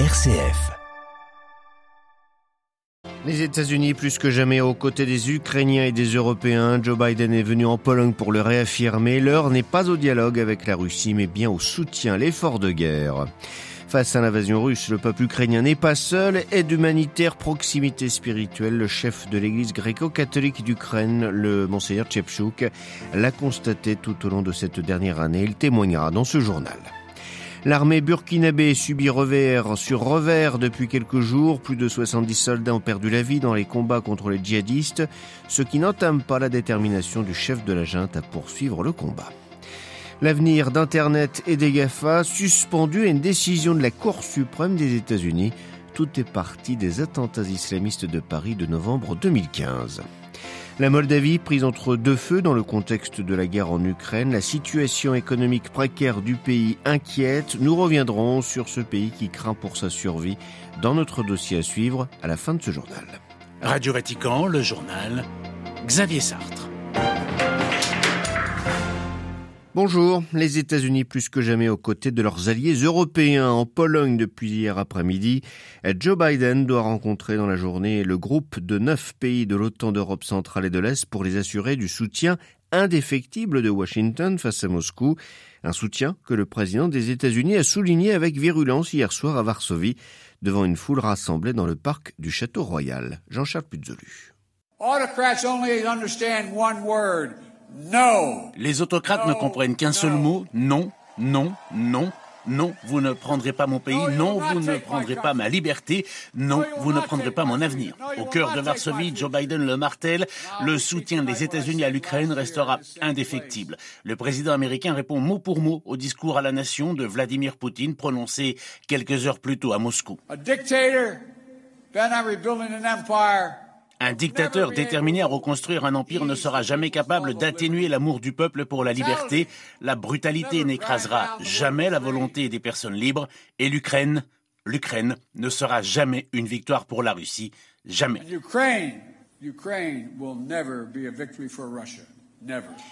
RCF. Les États-Unis plus que jamais aux côtés des Ukrainiens et des Européens. Joe Biden est venu en Pologne pour le réaffirmer. L'heure n'est pas au dialogue avec la Russie, mais bien au soutien, l'effort de guerre. Face à l'invasion russe, le peuple ukrainien n'est pas seul. Aide humanitaire, proximité spirituelle, le chef de l'église gréco-catholique d'Ukraine, le monseigneur Tchepchouk, l'a constaté tout au long de cette dernière année. Il témoignera dans ce journal. L'armée burkinabé subit revers sur revers depuis quelques jours. Plus de 70 soldats ont perdu la vie dans les combats contre les djihadistes, ce qui n'entame pas la détermination du chef de la junte à poursuivre le combat. L'avenir d'Internet et des GAFA suspendu à une décision de la Cour suprême des États-Unis. Tout est parti des attentats islamistes de Paris de novembre 2015. La Moldavie, prise entre deux feux dans le contexte de la guerre en Ukraine, la situation économique précaire du pays inquiète. Nous reviendrons sur ce pays qui craint pour sa survie dans notre dossier à suivre à la fin de ce journal. Radio Vatican, le journal, Xavier Sartre. Bonjour, les États-Unis plus que jamais aux côtés de leurs alliés européens en Pologne depuis hier après-midi. Joe Biden doit rencontrer dans la journée le groupe de neuf pays de l'OTAN d'Europe centrale et de l'Est pour les assurer du soutien indéfectible de Washington face à Moscou. Un soutien que le président des États-Unis a souligné avec virulence hier soir à Varsovie devant une foule rassemblée dans le parc du Château Royal. Jean-Charles Puzolu. Autocrats only understand one word. Les autocrates ne comprennent qu'un seul mot, non, non, non. Non, vous ne prendrez pas mon pays. Non, vous ne prendrez pas ma liberté. Non, vous ne prendrez pas mon avenir. Au cœur de Varsovie, Joe Biden le martèle. Le soutien des États-Unis à l'Ukraine restera indéfectible. Le président américain répond mot pour mot au discours à la nation de Vladimir Poutine prononcé quelques heures plus tôt à Moscou. Un dictateur déterminé à reconstruire un empire ne sera jamais capable d'atténuer l'amour du peuple pour la liberté. La brutalité n'écrasera jamais la volonté des personnes libres. Et l'Ukraine, l'Ukraine ne sera jamais une victoire pour la Russie. Jamais.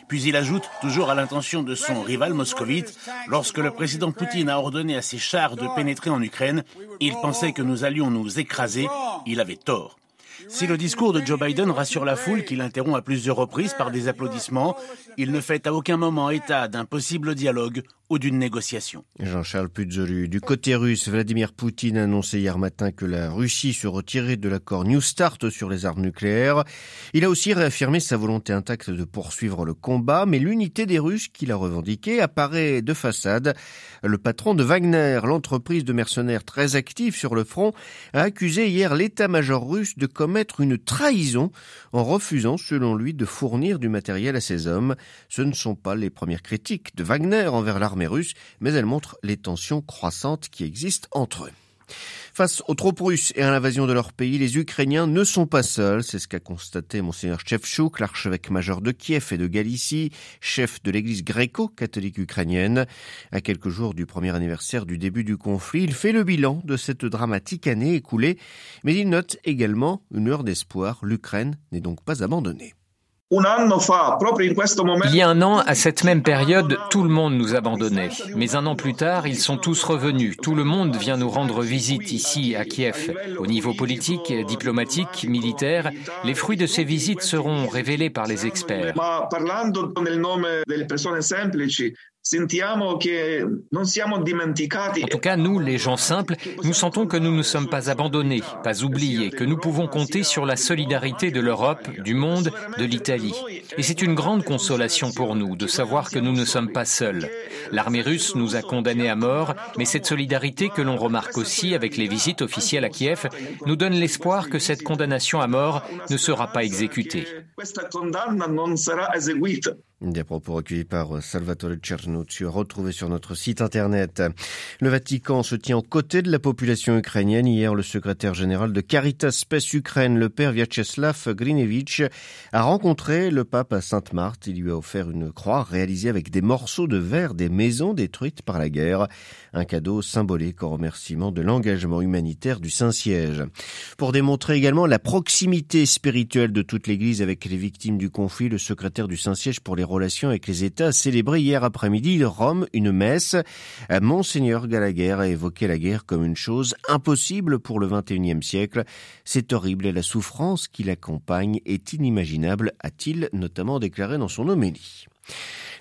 Puis il ajoute, toujours à l'intention de son rival moscovite, lorsque le président Poutine a ordonné à ses chars de pénétrer en Ukraine, il pensait que nous allions nous écraser. Il avait tort. Si le discours de Joe Biden rassure la foule, qu'il interrompt à plusieurs reprises par des applaudissements, il ne fait à aucun moment état d'un possible dialogue ou d'une négociation. Jean-Charles Puzolu. Du côté russe, Vladimir Poutine a annoncé hier matin que la Russie se retirait de l'accord New Start sur les armes nucléaires. Il a aussi réaffirmé sa volonté intacte de poursuivre le combat, mais l'unité des Russes qu'il a revendiquée apparaît de façade. Le patron de Wagner, l'entreprise de mercenaires très active sur le front, a accusé hier l'état-major russe de commettre une trahison en refusant, selon lui, de fournir du matériel à ses hommes. Ce ne sont pas les premières critiques de Wagner envers l'armée russe, mais elle montre les tensions croissantes qui existent entre eux. Face aux troupes russes et à l'invasion de leur pays, les Ukrainiens ne sont pas seuls. C'est ce qu'a constaté Monseigneur Chevchouk, l'archevêque majeur de Kiev et de Galicie, chef de l'église gréco-catholique ukrainienne. À quelques jours du premier anniversaire du début du conflit, il fait le bilan de cette dramatique année écoulée, mais il note également une heure d'espoir. L'Ukraine n'est donc pas abandonnée. Il y a un an, à cette même période, tout le monde nous abandonnait. Mais un an plus tard, ils sont tous revenus. Tout le monde vient nous rendre visite ici, à Kiev. Au niveau politique, diplomatique, militaire, les fruits de ces visites seront révélés par les experts. En tout cas, nous, les gens simples, nous sentons que nous ne sommes pas abandonnés, pas oubliés, que nous pouvons compter sur la solidarité de l'Europe, du monde, de l'Italie. Et c'est une grande consolation pour nous de savoir que nous ne sommes pas seuls. L'armée russe nous a condamnés à mort, mais cette solidarité que l'on remarque aussi avec les visites officielles à Kiev nous donne l'espoir que cette condamnation à mort ne sera pas exécutée. Des propos recueillis par Salvatore Cernucci, retrouvés sur notre site internet. Le Vatican se tient aux côtés de la population ukrainienne. Hier, le secrétaire général de Caritas Spes Ukraine, le père Vyacheslav Grinevich, a rencontré le pape à Sainte-Marthe. Il lui a offert une croix réalisée avec des morceaux de verre des maisons détruites par la guerre. Un cadeau symbolique en remerciement de l'engagement humanitaire du Saint-Siège. Pour démontrer également la proximité spirituelle de toute l'Église avec les victimes du conflit, le secrétaire du Saint-Siège pour les relations avec les États a célébré hier après-midi Rome une messe. Monseigneur Gallagher a évoqué la guerre comme une chose impossible pour le XXIe siècle. C'est horrible et la souffrance qui l'accompagne est inimaginable, a-t-il notamment déclaré dans son homélie.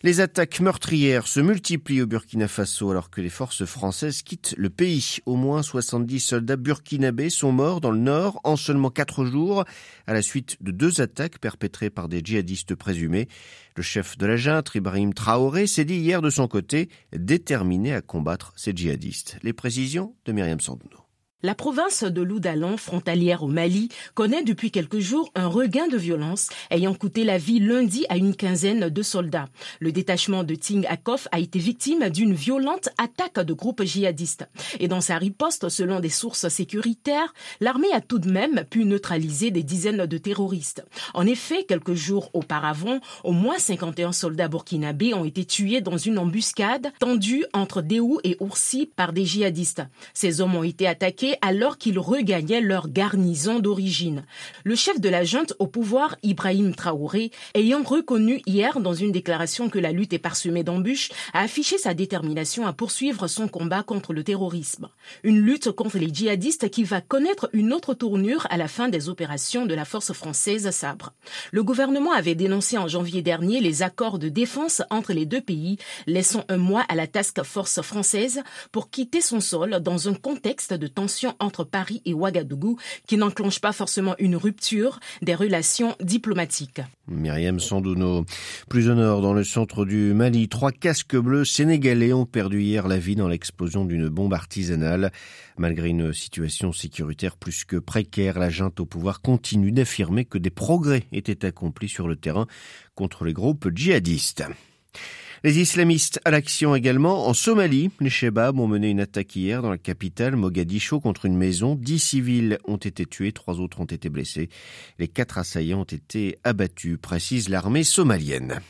Les attaques meurtrières se multiplient au Burkina Faso alors que les forces françaises quittent le pays. Au moins 70 soldats burkinabés sont morts dans le nord en seulement quatre jours à la suite de deux attaques perpétrées par des djihadistes présumés. Le chef de la junte, Ibrahim Traoré, s'est dit hier de son côté déterminé à combattre ces djihadistes. Les précisions de Myriam Sandouno. La province de Loudalan, frontalière au Mali, connaît depuis quelques jours un regain de violence ayant coûté la vie lundi à une quinzaine de soldats. Le détachement de Ting Akof a été victime d'une violente attaque de groupes djihadistes. Et dans sa riposte, selon des sources sécuritaires, l'armée a tout de même pu neutraliser des dizaines de terroristes. En effet, quelques jours auparavant, au moins 51 soldats burkinabés ont été tués dans une embuscade tendue entre Déou et Oursi par des djihadistes. Ces hommes ont été attaqués alors qu'ils regagnaient leur garnison d'origine. Le chef de la junte au pouvoir, Ibrahim Traoré, ayant reconnu hier dans une déclaration que la lutte est parsemée d'embûches, a affiché sa détermination à poursuivre son combat contre le terrorisme. Une lutte contre les djihadistes qui va connaître une autre tournure à la fin des opérations de la force française Sabre. Le gouvernement avait dénoncé en janvier dernier les accords de défense entre les deux pays, laissant un mois à la task force française pour quitter son sol dans un contexte de tension entre Paris et Ouagadougou qui n'enclenche pas forcément une rupture des relations diplomatiques. Myriam Sandouno. Plus au nord, dans le centre du Mali, trois casques bleus sénégalais ont perdu hier la vie dans l'explosion d'une bombe artisanale. Malgré une situation sécuritaire plus que précaire, la junte au pouvoir continue d'affirmer que des progrès étaient accomplis sur le terrain contre les groupes djihadistes. Les islamistes à l'action également. En Somalie, les Shebabs ont mené une attaque hier dans la capitale Mogadiscio contre une maison. Dix civils ont été tués, trois autres ont été blessés. Les quatre assaillants ont été abattus, précise l'armée somalienne.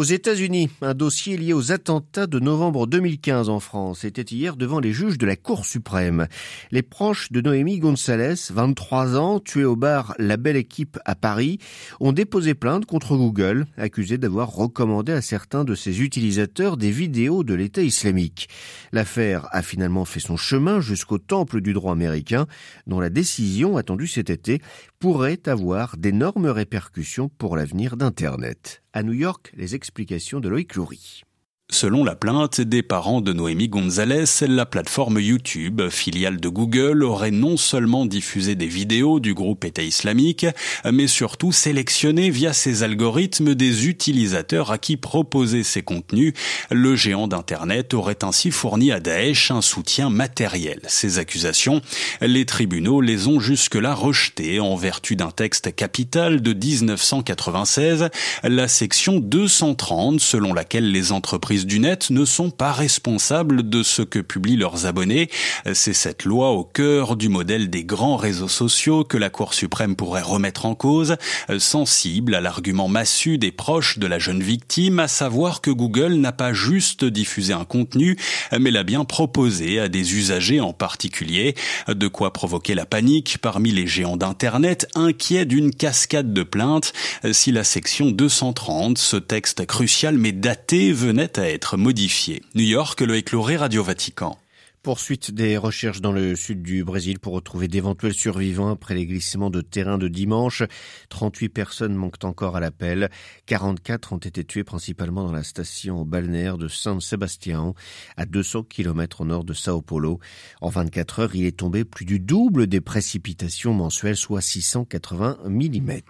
Aux États-Unis, un dossier lié aux attentats de novembre 2015 en France était hier devant les juges de la Cour suprême. Les proches de Noémie Gonzalez, 23 ans, tuée au bar La Belle Équipe à Paris, ont déposé plainte contre Google, accusé d'avoir recommandé à certains de ses utilisateurs des vidéos de l'État islamique. L'affaire a finalement fait son chemin jusqu'au temple du droit américain, dont la décision, attendue cet été, pourrait avoir d'énormes répercussions pour l'avenir d'Internet. À New York, les explications de Loïc Loury. Selon la plainte des parents de Noémie Gonzalez, la plateforme YouTube, filiale de Google, aurait non seulement diffusé des vidéos du groupe État islamique, mais surtout sélectionné via ses algorithmes des utilisateurs à qui proposer ces contenus. Le géant d'Internet aurait ainsi fourni à Daesh un soutien matériel. Ces accusations, les tribunaux les ont jusque-là rejetées en vertu d'un texte capital de 1996, la section 230 selon laquelle les entreprises du net ne sont pas responsables de ce que publient leurs abonnés. C'est cette loi au cœur du modèle des grands réseaux sociaux que la Cour suprême pourrait remettre en cause, sensible à l'argument massu des proches de la jeune victime, à savoir que Google n'a pas juste diffusé un contenu, mais l'a bien proposé à des usagers en particulier, de quoi provoquer la panique parmi les géants d'Internet, inquiets d'une cascade de plaintes si la section 230, ce texte crucial mais daté, venait à être modifié. New York, le écloré Radio Vatican. Poursuite des recherches dans le sud du Brésil pour retrouver d'éventuels survivants après les glissements de terrain de dimanche. 38 personnes manquent encore à l'appel. 44 ont été tuées principalement dans la station balnéaire de San Sebastián, à 200 km au nord de Sao Paulo. En 24 heures, il est tombé plus du double des précipitations mensuelles, soit 680 mm.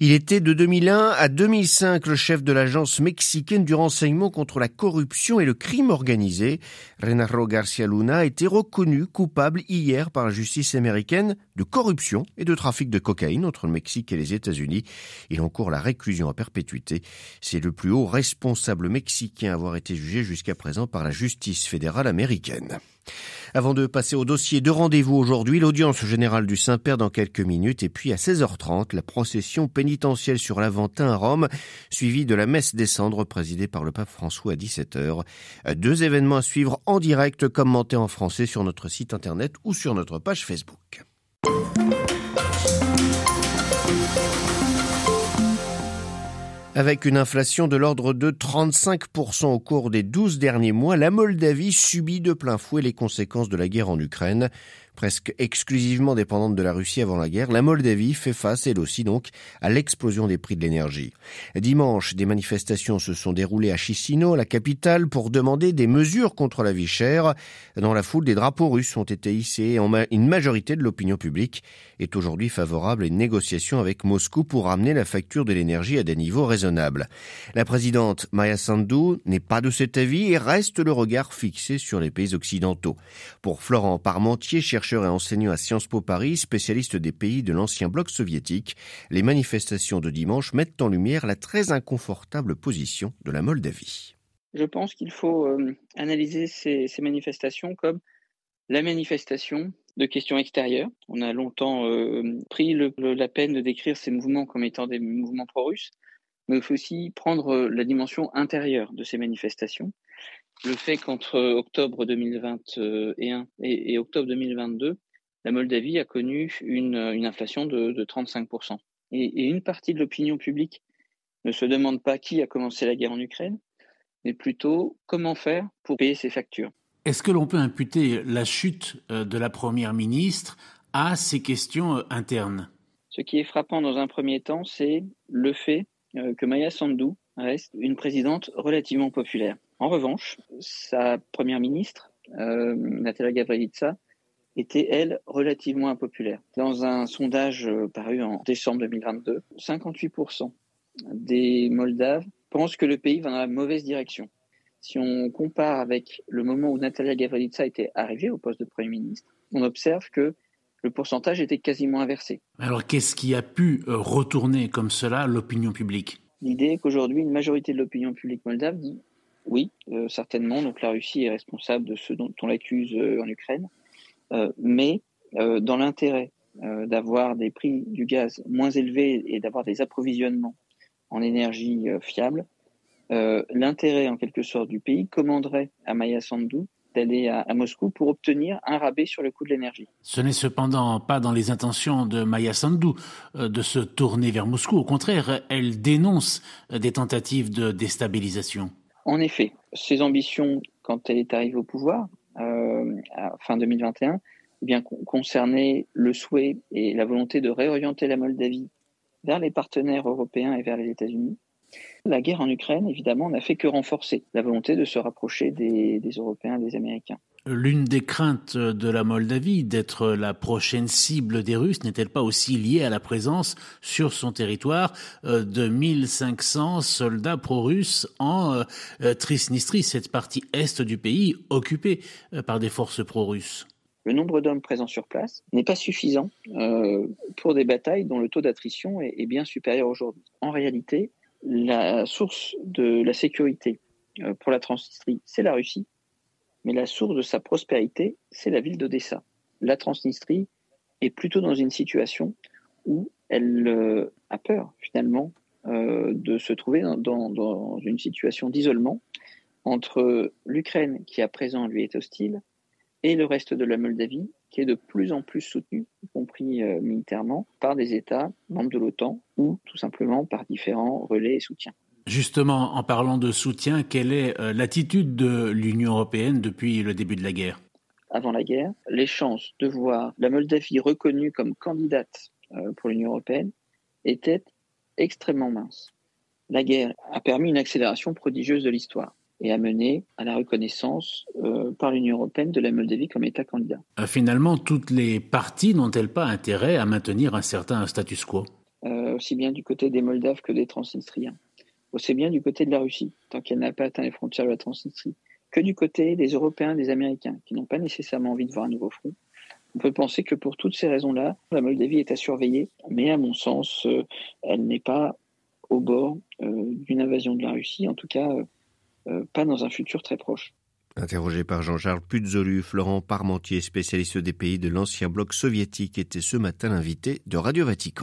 Il était de 2001 à 2005 le chef de l'agence mexicaine du renseignement contre la corruption et le crime organisé. Renaro Garcia Luna a été reconnu coupable hier par la justice américaine de corruption et de trafic de cocaïne entre le Mexique et les États-Unis. Il encourt la réclusion à perpétuité. C'est le plus haut responsable mexicain à avoir été jugé jusqu'à présent par la justice fédérale américaine. Avant de passer au dossier de rendez-vous aujourd'hui, l'audience générale du Saint-Père dans quelques minutes et puis à 16h30, la procession pénitentielle sur l'Aventin à Rome, suivie de la messe des cendres présidée par le pape François à 17h. Deux événements à suivre en direct commentés en français sur notre site internet ou sur notre page Facebook. Avec une inflation de l'ordre de 35% au cours des 12 derniers mois, la Moldavie subit de plein fouet les conséquences de la guerre en Ukraine. Presque exclusivement dépendante de la Russie avant la guerre, la Moldavie fait face, elle aussi donc, à l'explosion des prix de l'énergie. Dimanche, des manifestations se sont déroulées à Chisinau, la capitale, pour demander des mesures contre la vie chère. Dans la foule, des drapeaux russes ont été hissés une majorité de l'opinion publique est aujourd'hui favorable à une négociation avec Moscou pour ramener la facture de l'énergie à des niveaux raisonnables. La présidente Maya Sandu n'est pas de cet avis et reste le regard fixé sur les pays occidentaux. Pour Florent Parmentier, et enseignant à Sciences Po Paris, spécialiste des pays de l'ancien bloc soviétique, les manifestations de dimanche mettent en lumière la très inconfortable position de la Moldavie. Je pense qu'il faut euh, analyser ces, manifestations comme la manifestation de questions extérieures. On a longtemps euh, pris la peine de décrire ces mouvements comme étant des mouvements pro-russes, mais il faut aussi prendre euh, la dimension intérieure de ces manifestations le fait qu'entre octobre 2021 et, octobre 2022, la Moldavie a connu une, inflation de, 35%. Et, une partie de l'opinion publique ne se demande pas qui a commencé la guerre en Ukraine, mais plutôt comment faire pour payer ses factures. Est-ce que l'on peut imputer la chute euh, de la Première ministre à ces questions euh, internes? Ce qui est frappant dans un premier temps, c'est le fait euh, que Maya Sandu reste une présidente relativement populaire. En revanche, sa première ministre, euh, Natalia Gavrilitsa, était, elle, relativement impopulaire. Dans un sondage euh, paru en décembre 2022, 58% des Moldaves pensent que le pays va dans la mauvaise direction. Si on compare avec le moment où Natalia Gavrilitsa était arrivée au poste de Premier ministre, on observe que le pourcentage était quasiment inversé. Alors qu'est-ce qui a pu euh, retourner comme cela l'opinion publique? L'idée est qu'aujourd'hui, une majorité de l'opinion publique moldave dit oui, euh, certainement. Donc la Russie est responsable de ce dont on l'accuse euh, en Ukraine. Euh, mais dans l'intérêt d'avoir des prix du gaz moins élevés et d'avoir des approvisionnements en énergie fiable, l'intérêt en quelque sorte du pays commanderait à Maya Sandu d'aller à, Moscou pour obtenir un rabais sur le coût de l'énergie. Ce n'est cependant pas dans les intentions de Maya Sandu de se tourner vers Moscou. Au contraire, elle dénonce des tentatives de déstabilisation. En effet, ses ambitions, quand elle est arrivée au pouvoir, euh, fin 2021, eh bien, concernaient le souhait et la volonté de réorienter la Moldavie vers les partenaires européens et vers les États-Unis. La guerre en Ukraine, évidemment, n'a fait que renforcer la volonté de se rapprocher des Européens et des Américains. L'une des craintes de la Moldavie d'être la prochaine cible des Russes n'est-elle pas aussi liée à la présence sur son territoire euh, de 1500 soldats pro-russes en euh, euh, Transnistrie, cette partie est du pays occupée par des forces pro-russes? Le nombre d'hommes présents sur place n'est pas suffisant pour des batailles dont le taux d'attrition est bien supérieur aujourd'hui. En réalité, la source de la sécurité pour la Transnistrie, c'est la Russie mais la source de sa prospérité, c'est la ville d'Odessa. La Transnistrie est plutôt dans une situation où elle euh, a peur finalement euh, de se trouver dans, une situation d'isolement entre l'Ukraine, qui à présent lui est hostile, et le reste de la Moldavie, qui est de plus en plus soutenu, y compris euh, militairement, par des États membres de l'OTAN ou tout simplement par différents relais et soutiens. Justement, en parlant de soutien, quelle est euh, l'attitude de l'Union européenne depuis le début de la guerre? Avant la guerre, les chances de voir la Moldavie reconnue comme candidate euh, pour l'Union européenne étaient extrêmement minces. La guerre a permis une accélération prodigieuse de l'histoire et a mené à la reconnaissance euh, par l'Union européenne de la Moldavie comme État candidat. Finalement, toutes les parties n'ont-elles pas intérêt à maintenir un certain status quo? Aussi bien du côté des Moldaves que des Transnistriens aussi bien du côté de la Russie, tant qu'elle n'a pas atteint les frontières de la Transnistrie, que du côté des Européens, des Américains, qui n'ont pas nécessairement envie de voir un nouveau front. On peut penser que pour toutes ces raisons-là, la Moldavie est à surveiller, mais à mon sens, euh, elle n'est pas au bord euh, d'une invasion de la Russie, en tout cas euh, pas dans un futur très proche. Interrogé par Jean-Charles Puzolu, Florent Parmentier, spécialiste des pays de l'ancien bloc soviétique, était ce matin l'invité de Radio Vatican.